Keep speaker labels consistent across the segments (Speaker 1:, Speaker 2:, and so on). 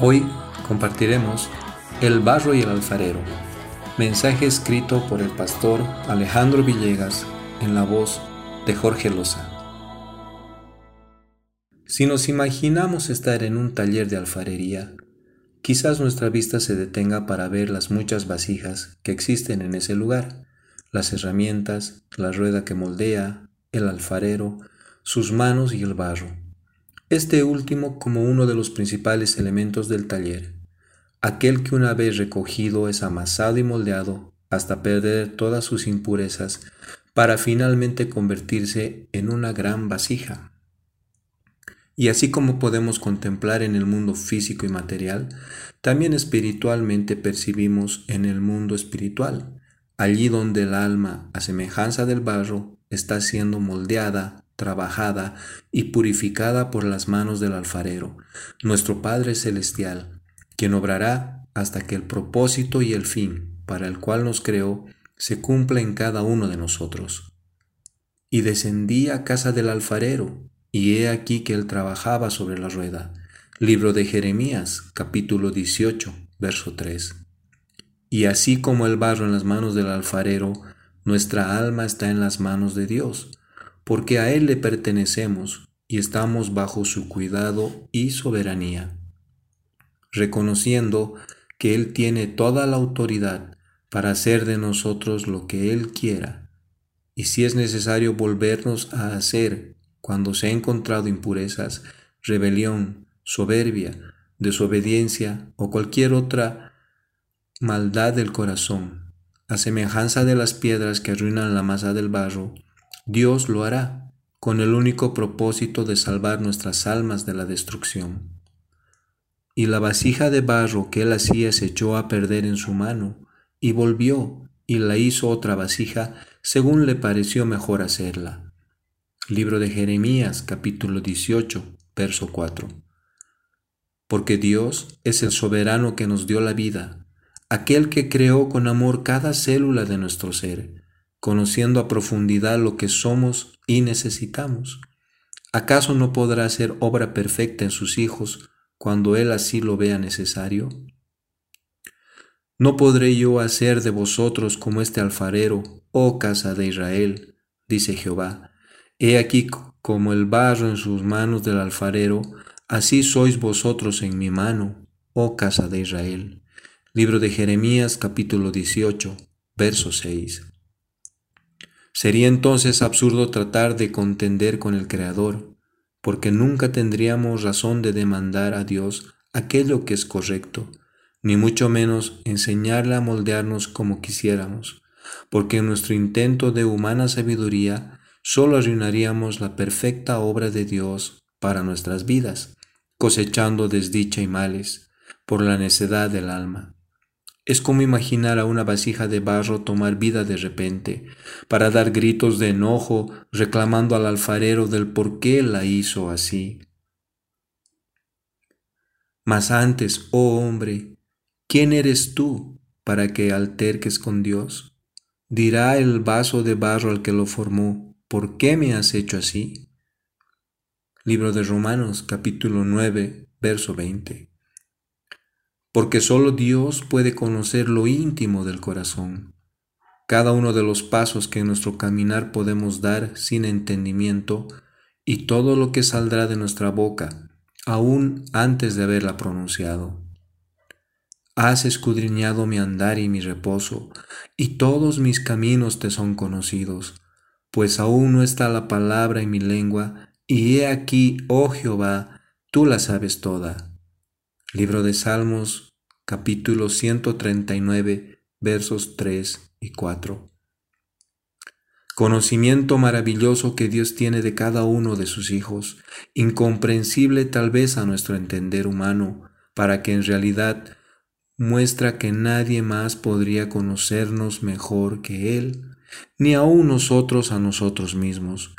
Speaker 1: Hoy compartiremos El barro y el alfarero, mensaje escrito por el pastor Alejandro Villegas en la voz de Jorge Loza. Si nos imaginamos estar en un taller de alfarería, quizás nuestra vista se detenga para ver las muchas vasijas que existen en ese lugar, las herramientas, la rueda que moldea, el alfarero, sus manos y el barro este último como uno de los principales elementos del taller, aquel que una vez recogido es amasado y moldeado hasta perder todas sus impurezas para finalmente convertirse en una gran vasija. Y así como podemos contemplar en el mundo físico y material, también espiritualmente percibimos en el mundo espiritual, allí donde el alma, a semejanza del barro, está siendo moldeada, trabajada y purificada por las manos del alfarero, nuestro Padre Celestial, quien obrará hasta que el propósito y el fin para el cual nos creó se cumpla en cada uno de nosotros. Y descendí a casa del alfarero, y he aquí que él trabajaba sobre la rueda. Libro de Jeremías, capítulo 18, verso 3. Y así como el barro en las manos del alfarero, nuestra alma está en las manos de Dios, porque a Él le pertenecemos y estamos bajo su cuidado y soberanía, reconociendo que Él tiene toda la autoridad para hacer de nosotros lo que Él quiera, y si es necesario volvernos a hacer cuando se ha encontrado impurezas, rebelión, soberbia, desobediencia o cualquier otra maldad del corazón, a semejanza de las piedras que arruinan la masa del barro, Dios lo hará con el único propósito de salvar nuestras almas de la destrucción. Y la vasija de barro que él hacía se echó a perder en su mano, y volvió y la hizo otra vasija según le pareció mejor hacerla. Libro de Jeremías capítulo 18, verso 4. Porque Dios es el soberano que nos dio la vida, aquel que creó con amor cada célula de nuestro ser conociendo a profundidad lo que somos y necesitamos. ¿Acaso no podrá ser obra perfecta en sus hijos cuando Él así lo vea necesario? ¿No podré yo hacer de vosotros como este alfarero, oh casa de Israel? dice Jehová. He aquí como el barro en sus manos del alfarero, así sois vosotros en mi mano, oh casa de Israel. Libro de Jeremías capítulo 18, verso 6. Sería entonces absurdo tratar de contender con el Creador, porque nunca tendríamos razón de demandar a Dios aquello que es correcto, ni mucho menos enseñarle a moldearnos como quisiéramos, porque en nuestro intento de humana sabiduría solo arruinaríamos la perfecta obra de Dios para nuestras vidas, cosechando desdicha y males por la necedad del alma. Es como imaginar a una vasija de barro tomar vida de repente, para dar gritos de enojo reclamando al alfarero del por qué la hizo así. Mas antes, oh hombre, ¿quién eres tú para que alterques con Dios? Dirá el vaso de barro al que lo formó, ¿por qué me has hecho así? Libro de Romanos capítulo 9, verso 20 porque solo Dios puede conocer lo íntimo del corazón. Cada uno de los pasos que en nuestro caminar podemos dar sin entendimiento y todo lo que saldrá de nuestra boca, aún antes de haberla pronunciado. Has escudriñado mi andar y mi reposo, y todos mis caminos te son conocidos, pues aún no está la palabra en mi lengua, y he aquí, oh Jehová, tú la sabes toda. Libro de Salmos, capítulo 139, versos 3 y 4. Conocimiento maravilloso que Dios tiene de cada uno de sus hijos, incomprensible tal vez a nuestro entender humano, para que en realidad muestra que nadie más podría conocernos mejor que Él, ni aun nosotros a nosotros mismos.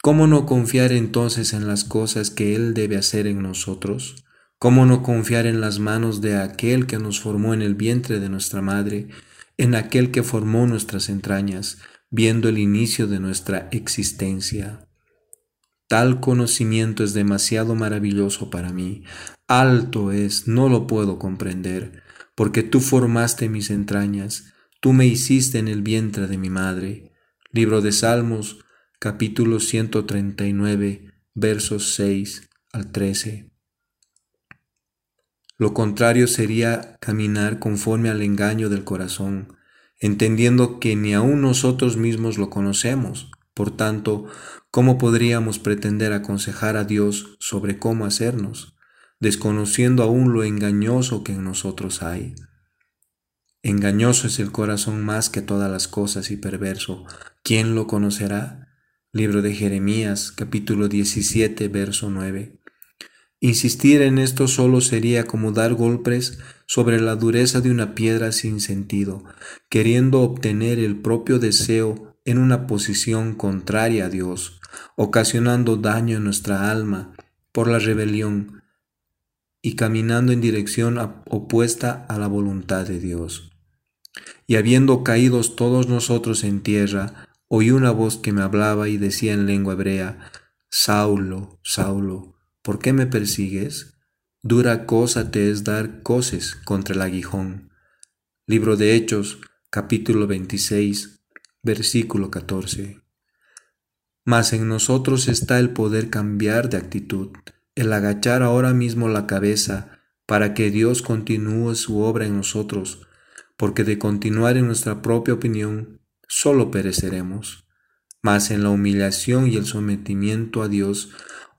Speaker 1: ¿Cómo no confiar entonces en las cosas que Él debe hacer en nosotros? ¿Cómo no confiar en las manos de aquel que nos formó en el vientre de nuestra madre, en aquel que formó nuestras entrañas, viendo el inicio de nuestra existencia? Tal conocimiento es demasiado maravilloso para mí. Alto es, no lo puedo comprender, porque tú formaste mis entrañas, tú me hiciste en el vientre de mi madre. Libro de Salmos, capítulo 139, versos 6 al 13. Lo contrario sería caminar conforme al engaño del corazón, entendiendo que ni aun nosotros mismos lo conocemos. Por tanto, ¿cómo podríamos pretender aconsejar a Dios sobre cómo hacernos, desconociendo aún lo engañoso que en nosotros hay? Engañoso es el corazón más que todas las cosas y perverso. ¿Quién lo conocerá? Libro de Jeremías, capítulo 17, verso 9. Insistir en esto solo sería como dar golpes sobre la dureza de una piedra sin sentido, queriendo obtener el propio deseo en una posición contraria a Dios, ocasionando daño en nuestra alma por la rebelión y caminando en dirección opuesta a la voluntad de Dios. Y habiendo caídos todos nosotros en tierra, oí una voz que me hablaba y decía en lengua hebrea, Saulo, Saulo, ¿por qué me persigues? Dura cosa te es dar coces contra el aguijón. Libro de Hechos, capítulo 26, versículo 14. Mas en nosotros está el poder cambiar de actitud, el agachar ahora mismo la cabeza para que Dios continúe su obra en nosotros, porque de continuar en nuestra propia opinión, solo pereceremos. Mas en la humillación y el sometimiento a Dios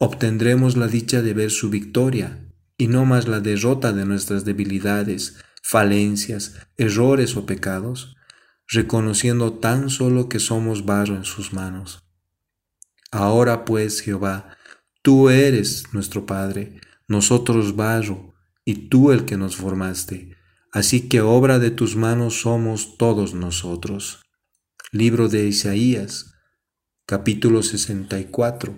Speaker 1: obtendremos la dicha de ver su victoria, y no más la derrota de nuestras debilidades, falencias, errores o pecados reconociendo tan solo que somos barro en sus manos. Ahora pues, Jehová, tú eres nuestro Padre, nosotros barro, y tú el que nos formaste, así que obra de tus manos somos todos nosotros. Libro de Isaías, capítulo 64,